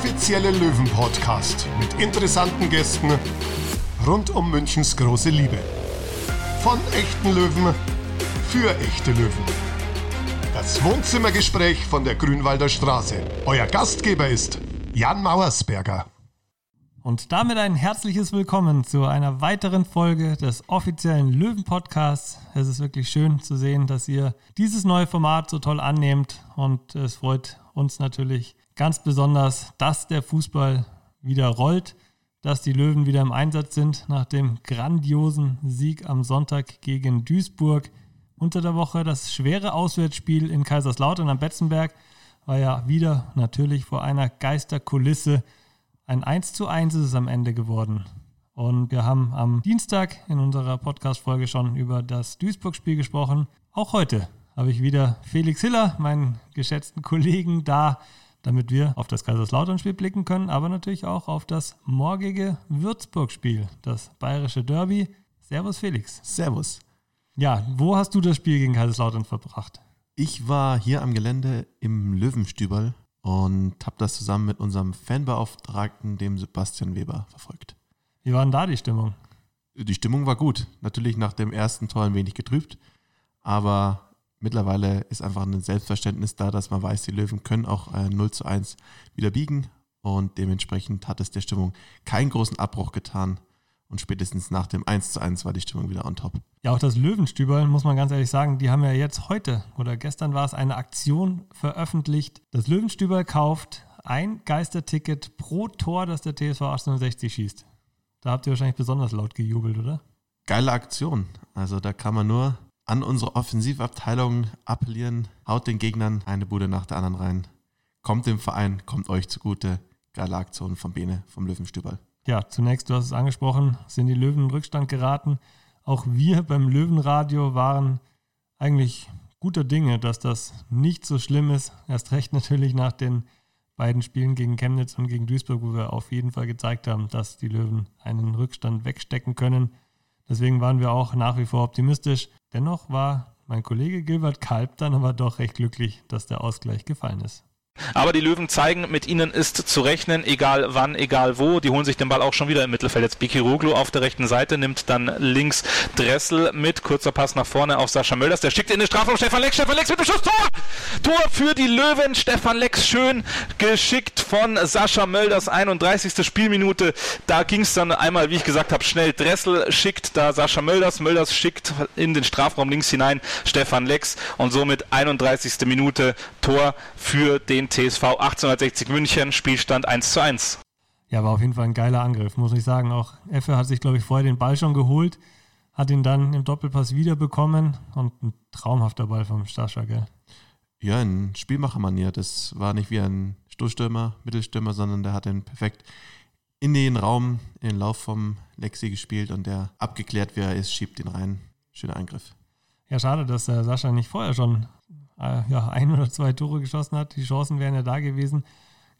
offizielle Löwen-Podcast mit interessanten Gästen rund um Münchens große Liebe. Von echten Löwen für echte Löwen. Das Wohnzimmergespräch von der Grünwalder Straße. Euer Gastgeber ist Jan Mauersberger. Und damit ein herzliches Willkommen zu einer weiteren Folge des offiziellen Löwen-Podcasts. Es ist wirklich schön zu sehen, dass ihr dieses neue Format so toll annehmt und es freut uns natürlich ganz besonders, dass der Fußball wieder rollt, dass die Löwen wieder im Einsatz sind nach dem grandiosen Sieg am Sonntag gegen Duisburg. Unter der Woche das schwere Auswärtsspiel in Kaiserslautern am Betzenberg war ja wieder natürlich vor einer Geisterkulisse ein 1 zu 1 ist es am Ende geworden. Und wir haben am Dienstag in unserer Podcast-Folge schon über das Duisburg-Spiel gesprochen. Auch heute habe ich wieder Felix Hiller, meinen geschätzten Kollegen, da, damit wir auf das Kaiserslautern-Spiel blicken können, aber natürlich auch auf das morgige Würzburg-Spiel, das bayerische Derby. Servus, Felix. Servus. Ja, wo hast du das Spiel gegen Kaiserslautern verbracht? Ich war hier am Gelände im Löwenstüberl und habe das zusammen mit unserem Fanbeauftragten, dem Sebastian Weber, verfolgt. Wie war denn da die Stimmung? Die Stimmung war gut. Natürlich nach dem ersten Tor ein wenig getrübt, aber mittlerweile ist einfach ein Selbstverständnis da, dass man weiß, die Löwen können auch äh, 0 zu 1 wieder biegen und dementsprechend hat es der Stimmung keinen großen Abbruch getan. Und spätestens nach dem 1 zu 1 war die Stimmung wieder on top. Ja, auch das Löwenstüberl, muss man ganz ehrlich sagen, die haben ja jetzt heute oder gestern war es eine Aktion veröffentlicht. Das Löwenstüberl kauft ein Geisterticket pro Tor, das der TSV 1860 schießt. Da habt ihr wahrscheinlich besonders laut gejubelt, oder? Geile Aktion. Also da kann man nur an unsere Offensivabteilung appellieren. Haut den Gegnern eine Bude nach der anderen rein. Kommt dem Verein, kommt euch zugute. Geile Aktion von Bene, vom Löwenstüberl. Ja, zunächst, du hast es angesprochen, sind die Löwen in Rückstand geraten. Auch wir beim Löwenradio waren eigentlich guter Dinge, dass das nicht so schlimm ist. Erst recht natürlich nach den beiden Spielen gegen Chemnitz und gegen Duisburg, wo wir auf jeden Fall gezeigt haben, dass die Löwen einen Rückstand wegstecken können. Deswegen waren wir auch nach wie vor optimistisch. Dennoch war mein Kollege Gilbert Kalb dann aber doch recht glücklich, dass der Ausgleich gefallen ist. Aber die Löwen zeigen, mit ihnen ist zu rechnen, egal wann, egal wo. Die holen sich den Ball auch schon wieder im Mittelfeld. Jetzt Bikiroglu auf der rechten Seite, nimmt dann links Dressel mit. Kurzer Pass nach vorne auf Sascha Mölders. Der schickt in den Strafraum Stefan Lex. Stefan Lex mit dem Schuss. Tor! Tor für die Löwen. Stefan Lex schön geschickt von Sascha Mölders. 31. Spielminute. Da ging es dann einmal, wie ich gesagt habe, schnell. Dressel schickt da Sascha Mölders. Mölders schickt in den Strafraum links hinein Stefan Lex. Und somit 31. Minute Tor für den TSV 1860 München, Spielstand 1 zu 1. Ja, war auf jeden Fall ein geiler Angriff, muss ich sagen. Auch Effe hat sich, glaube ich, vorher den Ball schon geholt, hat ihn dann im Doppelpass wiederbekommen und ein traumhafter Ball vom Stascha, gell? Ja, in Spielmachermanier. Das war nicht wie ein Stoßstürmer, Mittelstürmer, sondern der hat den perfekt in den Raum, in den Lauf vom Lexi gespielt und der abgeklärt, wer er ist, schiebt ihn rein. Schöner Eingriff. Ja, schade, dass der Sascha nicht vorher schon äh, ja, ein oder zwei Tore geschossen hat. Die Chancen wären ja da gewesen.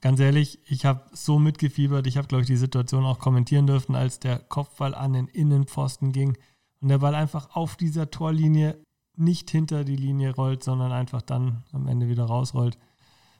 Ganz ehrlich, ich habe so mitgefiebert. Ich habe, glaube ich, die Situation auch kommentieren dürfen, als der Kopfball an den Innenpfosten ging und der Ball einfach auf dieser Torlinie nicht hinter die Linie rollt, sondern einfach dann am Ende wieder rausrollt.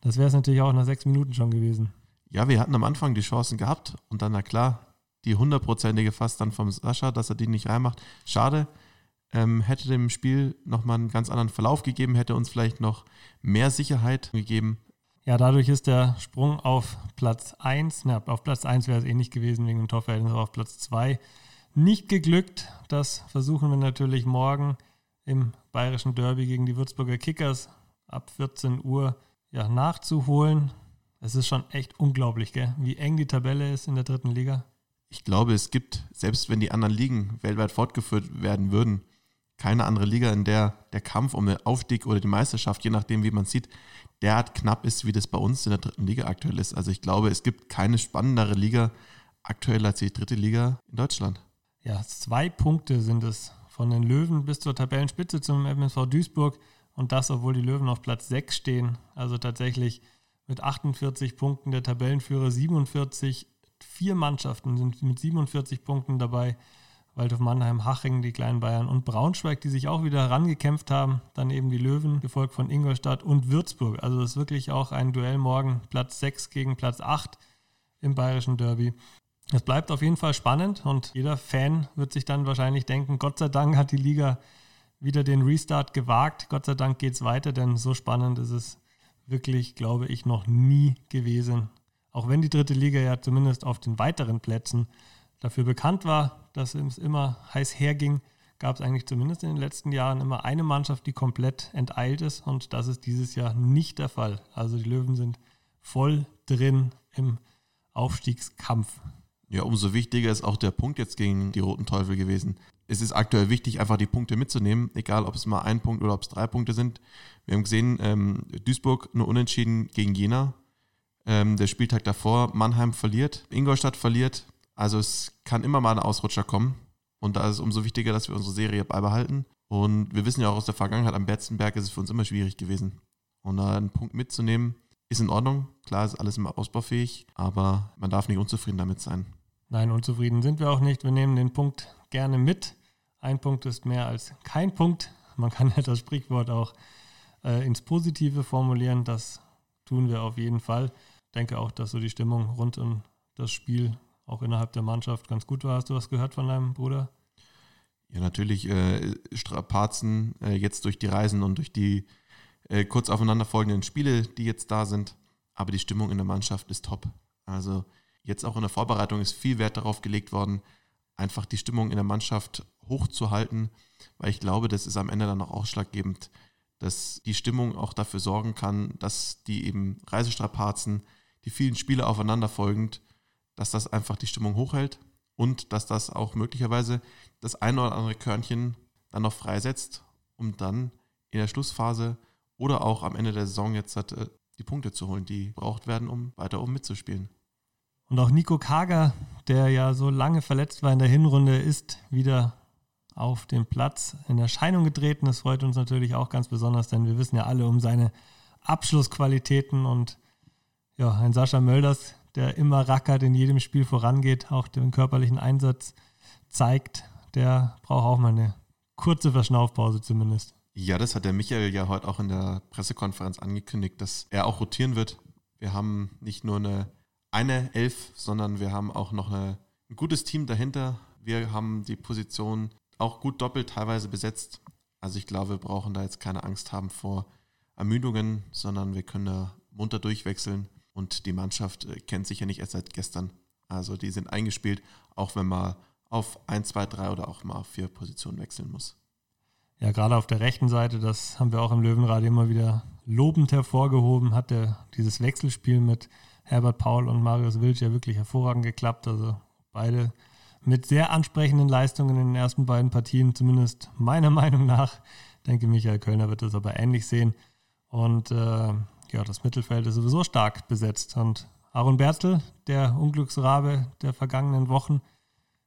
Das wäre es natürlich auch nach sechs Minuten schon gewesen. Ja, wir hatten am Anfang die Chancen gehabt und dann, na klar, die hundertprozentige fast dann vom Sascha, dass er die nicht reinmacht. Schade ähm, hätte dem Spiel nochmal einen ganz anderen Verlauf gegeben, hätte uns vielleicht noch mehr Sicherheit gegeben. Ja, dadurch ist der Sprung auf Platz 1, na, auf Platz 1 wäre es eh nicht gewesen wegen dem Torverhältnis, aber auf Platz 2 nicht geglückt. Das versuchen wir natürlich morgen im bayerischen Derby gegen die Würzburger Kickers ab 14 Uhr ja, nachzuholen. Es ist schon echt unglaublich, gell? wie eng die Tabelle ist in der dritten Liga. Ich glaube, es gibt, selbst wenn die anderen Ligen weltweit fortgeführt werden würden, keine andere Liga, in der der Kampf um den Aufstieg oder die Meisterschaft, je nachdem, wie man sieht, derart knapp ist, wie das bei uns in der dritten Liga aktuell ist. Also ich glaube, es gibt keine spannendere Liga aktuell als die dritte Liga in Deutschland. Ja, zwei Punkte sind es von den Löwen bis zur Tabellenspitze zum MSV Duisburg und das, obwohl die Löwen auf Platz 6 stehen. Also tatsächlich mit 48 Punkten der Tabellenführer 47. Vier Mannschaften sind mit 47 Punkten dabei Waldhof Mannheim, Haching, die kleinen Bayern und Braunschweig, die sich auch wieder rangekämpft haben. Dann eben die Löwen, gefolgt von Ingolstadt und Würzburg. Also das ist wirklich auch ein Duell morgen, Platz 6 gegen Platz 8 im bayerischen Derby. Es bleibt auf jeden Fall spannend und jeder Fan wird sich dann wahrscheinlich denken, Gott sei Dank hat die Liga wieder den Restart gewagt. Gott sei Dank geht es weiter, denn so spannend ist es wirklich, glaube ich, noch nie gewesen. Auch wenn die dritte Liga ja zumindest auf den weiteren Plätzen dafür bekannt war, dass es immer heiß herging, gab es eigentlich zumindest in den letzten Jahren immer eine Mannschaft, die komplett enteilt ist und das ist dieses Jahr nicht der Fall. Also die Löwen sind voll drin im Aufstiegskampf. Ja, umso wichtiger ist auch der Punkt jetzt gegen die Roten Teufel gewesen. Es ist aktuell wichtig, einfach die Punkte mitzunehmen, egal ob es mal ein Punkt oder ob es drei Punkte sind. Wir haben gesehen, ähm, Duisburg nur unentschieden gegen Jena. Ähm, der Spieltag davor, Mannheim verliert, Ingolstadt verliert. Also es kann immer mal ein Ausrutscher kommen. Und da ist es umso wichtiger, dass wir unsere Serie beibehalten. Und wir wissen ja auch aus der Vergangenheit, am Betzenberg ist es für uns immer schwierig gewesen. Und da einen Punkt mitzunehmen, ist in Ordnung. Klar ist alles immer ausbaufähig, aber man darf nicht unzufrieden damit sein. Nein, unzufrieden sind wir auch nicht. Wir nehmen den Punkt gerne mit. Ein Punkt ist mehr als kein Punkt. Man kann ja das Sprichwort auch äh, ins Positive formulieren. Das tun wir auf jeden Fall. Ich denke auch, dass so die Stimmung rund um das Spiel auch innerhalb der Mannschaft ganz gut war. Hast du was gehört von deinem Bruder? Ja, natürlich äh, Strapazen äh, jetzt durch die Reisen und durch die äh, kurz aufeinanderfolgenden Spiele, die jetzt da sind. Aber die Stimmung in der Mannschaft ist top. Also jetzt auch in der Vorbereitung ist viel Wert darauf gelegt worden, einfach die Stimmung in der Mannschaft hochzuhalten, weil ich glaube, das ist am Ende dann auch ausschlaggebend, dass die Stimmung auch dafür sorgen kann, dass die eben Reisestrapazen, die vielen Spiele aufeinanderfolgend, dass das einfach die Stimmung hochhält und dass das auch möglicherweise das eine oder andere Körnchen dann noch freisetzt, um dann in der Schlussphase oder auch am Ende der Saison jetzt äh, die Punkte zu holen, die braucht werden, um weiter um mitzuspielen. Und auch Nico Kager, der ja so lange verletzt war in der Hinrunde, ist wieder auf dem Platz in Erscheinung getreten. Das freut uns natürlich auch ganz besonders, denn wir wissen ja alle um seine Abschlussqualitäten und ja, ein Sascha Mölders, der immer rackert, in jedem Spiel vorangeht, auch den körperlichen Einsatz zeigt, der braucht auch mal eine kurze Verschnaufpause zumindest. Ja, das hat der Michael ja heute auch in der Pressekonferenz angekündigt, dass er auch rotieren wird. Wir haben nicht nur eine, eine Elf, sondern wir haben auch noch eine, ein gutes Team dahinter. Wir haben die Position auch gut doppelt teilweise besetzt. Also ich glaube, wir brauchen da jetzt keine Angst haben vor Ermüdungen, sondern wir können da munter durchwechseln. Und die Mannschaft äh, kennt sich ja nicht erst seit gestern. Also die sind eingespielt, auch wenn man auf 1, 2, 3 oder auch mal auf 4 Positionen wechseln muss. Ja, gerade auf der rechten Seite, das haben wir auch im Löwenrad immer wieder lobend hervorgehoben, hat der, dieses Wechselspiel mit Herbert Paul und Marius Wilsch ja wirklich hervorragend geklappt. Also beide mit sehr ansprechenden Leistungen in den ersten beiden Partien, zumindest meiner Meinung nach. Ich denke, Michael Kölner wird das aber ähnlich sehen. Und äh, ja, das Mittelfeld ist sowieso stark besetzt. Und Aaron Berzel, der Unglücksrabe der vergangenen Wochen,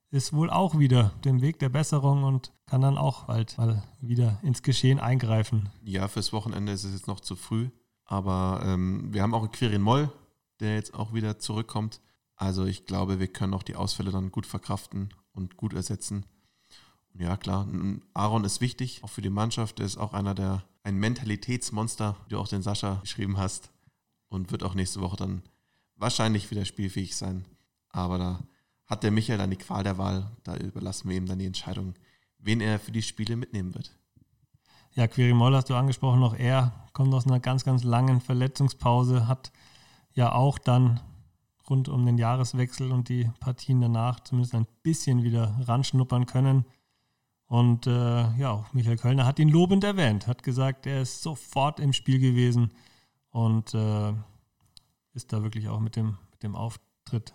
ist wohl auch wieder dem Weg der Besserung und kann dann auch bald mal wieder ins Geschehen eingreifen. Ja, fürs Wochenende ist es jetzt noch zu früh. Aber ähm, wir haben auch einen Quirin Moll, der jetzt auch wieder zurückkommt. Also ich glaube, wir können auch die Ausfälle dann gut verkraften und gut ersetzen. Ja, klar, Aaron ist wichtig, auch für die Mannschaft. Er ist auch einer der, ein Mentalitätsmonster, wie du auch den Sascha geschrieben hast. Und wird auch nächste Woche dann wahrscheinlich wieder spielfähig sein. Aber da hat der Michael dann die Qual der Wahl. Da überlassen wir ihm dann die Entscheidung, wen er für die Spiele mitnehmen wird. Ja, Quirimol hast du angesprochen, noch er kommt aus einer ganz, ganz langen Verletzungspause, hat ja auch dann rund um den Jahreswechsel und die Partien danach zumindest ein bisschen wieder ranschnuppern können. Und äh, ja, auch Michael Kölner hat ihn lobend erwähnt, hat gesagt, er ist sofort im Spiel gewesen und äh, ist da wirklich auch mit dem, mit dem Auftritt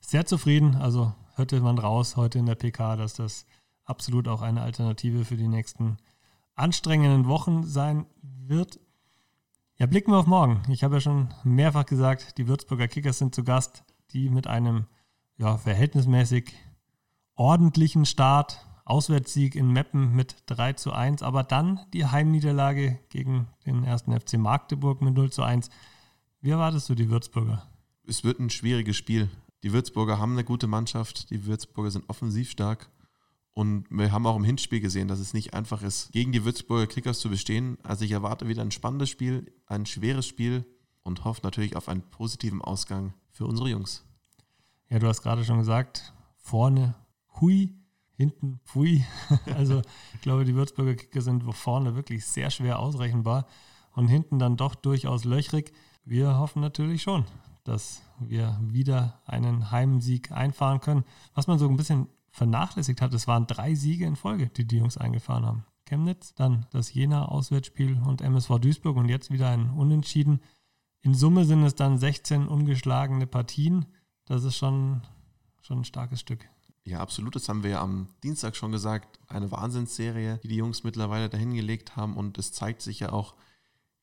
sehr zufrieden. Also hörte man raus heute in der PK, dass das absolut auch eine Alternative für die nächsten anstrengenden Wochen sein wird. Ja, blicken wir auf morgen. Ich habe ja schon mehrfach gesagt, die Würzburger Kickers sind zu Gast, die mit einem ja, verhältnismäßig ordentlichen Start, Auswärtssieg in Meppen mit 3 zu 1, aber dann die Heimniederlage gegen den ersten FC Magdeburg mit 0 zu 1. Wie erwartest du die Würzburger? Es wird ein schwieriges Spiel. Die Würzburger haben eine gute Mannschaft, die Würzburger sind offensiv stark Und wir haben auch im Hinspiel gesehen, dass es nicht einfach ist, gegen die Würzburger Kickers zu bestehen. Also ich erwarte wieder ein spannendes Spiel, ein schweres Spiel und hoffe natürlich auf einen positiven Ausgang für unsere Jungs. Ja, du hast gerade schon gesagt, vorne hui, hinten pfui. Also ich glaube, die Würzburger Kicker sind vorne wirklich sehr schwer ausrechenbar und hinten dann doch durchaus löchrig. Wir hoffen natürlich schon, dass wir wieder einen Heimsieg einfahren können. Was man so ein bisschen vernachlässigt hat, es waren drei Siege in Folge, die die Jungs eingefahren haben. Chemnitz, dann das Jena-Auswärtsspiel und MSV Duisburg und jetzt wieder ein Unentschieden. In Summe sind es dann 16 ungeschlagene Partien. Das ist schon, schon ein starkes Stück. Ja, absolut. Das haben wir ja am Dienstag schon gesagt. Eine Wahnsinnsserie, die die Jungs mittlerweile dahingelegt haben. Und es zeigt sich ja auch,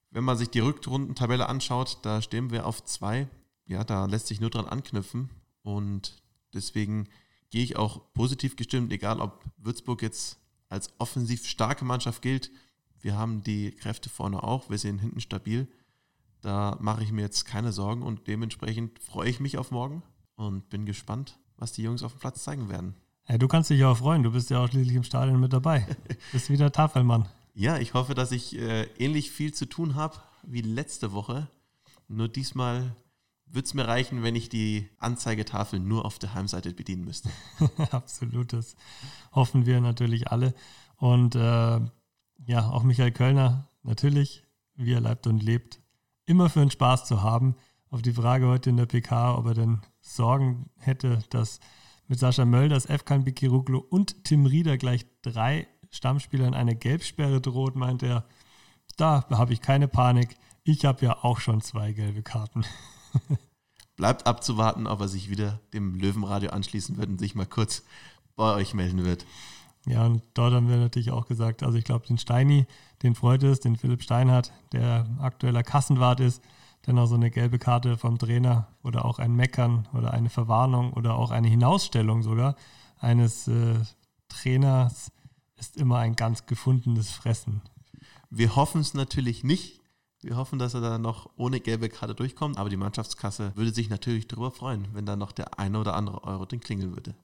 wenn man sich die Rückrundentabelle anschaut, da stehen wir auf zwei. Ja, da lässt sich nur dran anknüpfen. Und deswegen gehe ich auch positiv gestimmt, egal ob Würzburg jetzt als offensiv starke Mannschaft gilt. Wir haben die Kräfte vorne auch, wir sind hinten stabil. Da mache ich mir jetzt keine Sorgen und dementsprechend freue ich mich auf morgen und bin gespannt, was die Jungs auf dem Platz zeigen werden. Ja, du kannst dich auch freuen, du bist ja auch schließlich im Stadion mit dabei. bist wieder Tafelmann. Ja, ich hoffe, dass ich äh, ähnlich viel zu tun habe wie letzte Woche. Nur diesmal würde es mir reichen, wenn ich die Anzeigetafel nur auf der Heimseite bedienen müsste. Absolut, das hoffen wir natürlich alle. Und äh, ja, auch Michael Kölner, natürlich, wie er leibt und lebt, immer für einen Spaß zu haben. Auf die Frage heute in der PK, ob er denn Sorgen hätte, dass mit Sascha Mölders, Efkan Bikiruglu und Tim Rieder gleich drei Stammspielern eine Gelbsperre droht, meint er, da habe ich keine Panik. Ich habe ja auch schon zwei gelbe Karten. Bleibt abzuwarten, ob er sich wieder dem Löwenradio anschließen wird und sich mal kurz bei euch melden wird. Ja, und dort haben wir natürlich auch gesagt, also ich glaube, den Steini, den freut es, den Philipp Steinhardt, der aktueller Kassenwart ist, dann auch so eine gelbe Karte vom Trainer oder auch ein Meckern oder eine Verwarnung oder auch eine Hinausstellung sogar eines äh, Trainers ist immer ein ganz gefundenes Fressen. Wir hoffen es natürlich nicht, wir hoffen, dass er da noch ohne gelbe Karte durchkommt, aber die Mannschaftskasse würde sich natürlich darüber freuen, wenn da noch der eine oder andere Euro den klingeln würde.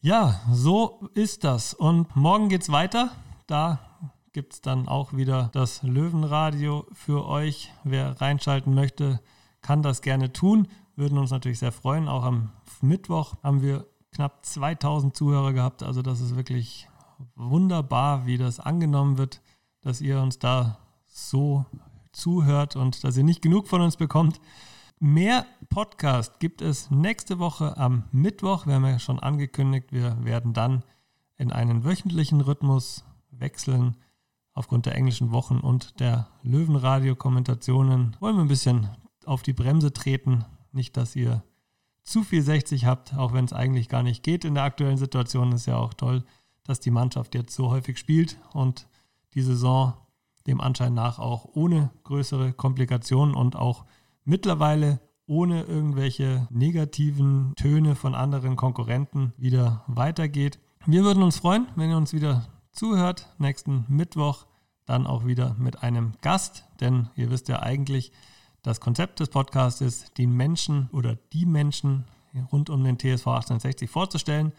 Ja, so ist das. Und morgen geht's weiter. Da gibt es dann auch wieder das Löwenradio für euch. Wer reinschalten möchte, kann das gerne tun. Würden uns natürlich sehr freuen. Auch am Mittwoch haben wir knapp 2000 Zuhörer gehabt. Also das ist wirklich wunderbar, wie das angenommen wird, dass ihr uns da so zuhört und dass ihr nicht genug von uns bekommt. Mehr Podcast gibt es nächste Woche am Mittwoch. Wir haben ja schon angekündigt, wir werden dann in einen wöchentlichen Rhythmus wechseln. Aufgrund der englischen Wochen und der Löwenradio-Kommentationen wollen wir ein bisschen auf die Bremse treten. Nicht, dass ihr zu viel 60 habt, auch wenn es eigentlich gar nicht geht in der aktuellen Situation. Ist ja auch toll, dass die Mannschaft jetzt so häufig spielt und die Saison dem Anschein nach auch ohne größere Komplikationen und auch mittlerweile ohne irgendwelche negativen Töne von anderen Konkurrenten wieder weitergeht. Wir würden uns freuen, wenn ihr uns wieder zuhört. Nächsten Mittwoch dann auch wieder mit einem Gast, denn ihr wisst ja eigentlich, das Konzept des Podcasts ist, den Menschen oder die Menschen rund um den TSV 1860 vorzustellen.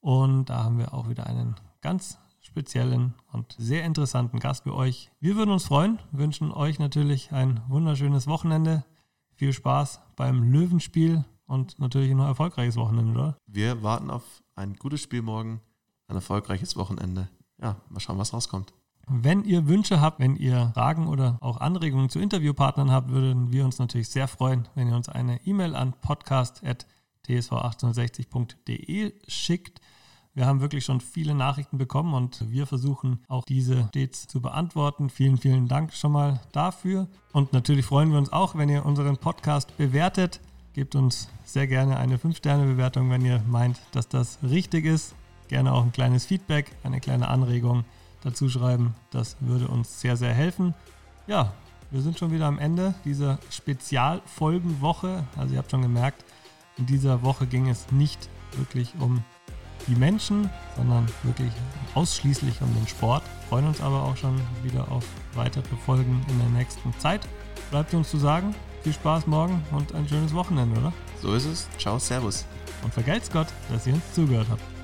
Und da haben wir auch wieder einen ganz speziellen und sehr interessanten Gast für euch. Wir würden uns freuen, wünschen euch natürlich ein wunderschönes Wochenende. Viel Spaß beim Löwenspiel und natürlich ein erfolgreiches Wochenende, oder? Wir warten auf ein gutes Spiel morgen, ein erfolgreiches Wochenende. Ja, mal schauen, was rauskommt. Wenn ihr Wünsche habt, wenn ihr Fragen oder auch Anregungen zu Interviewpartnern habt, würden wir uns natürlich sehr freuen, wenn ihr uns eine E-Mail an podcast.tsv1860.de schickt. Wir haben wirklich schon viele Nachrichten bekommen und wir versuchen auch diese stets zu beantworten. Vielen, vielen Dank schon mal dafür. Und natürlich freuen wir uns auch, wenn ihr unseren Podcast bewertet. Gebt uns sehr gerne eine 5-Sterne-Bewertung, wenn ihr meint, dass das richtig ist. Gerne auch ein kleines Feedback, eine kleine Anregung dazu schreiben. Das würde uns sehr, sehr helfen. Ja, wir sind schon wieder am Ende dieser Spezialfolgenwoche. Also ihr habt schon gemerkt, in dieser Woche ging es nicht wirklich um die Menschen, sondern wirklich ausschließlich um den Sport. Freuen uns aber auch schon wieder auf weitere Folgen in der nächsten Zeit. Bleibt uns zu sagen, viel Spaß morgen und ein schönes Wochenende, oder? So ist es. Ciao, Servus. Und vergelt's Gott, dass ihr uns zugehört habt.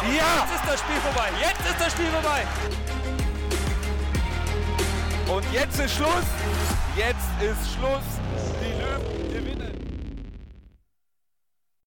Hinterher. Und Ja! Jetzt ist das Spiel vorbei. Jetzt ist das Spiel vorbei. Und jetzt ist Schluss. Jetzt ist Schluss. Die Löwen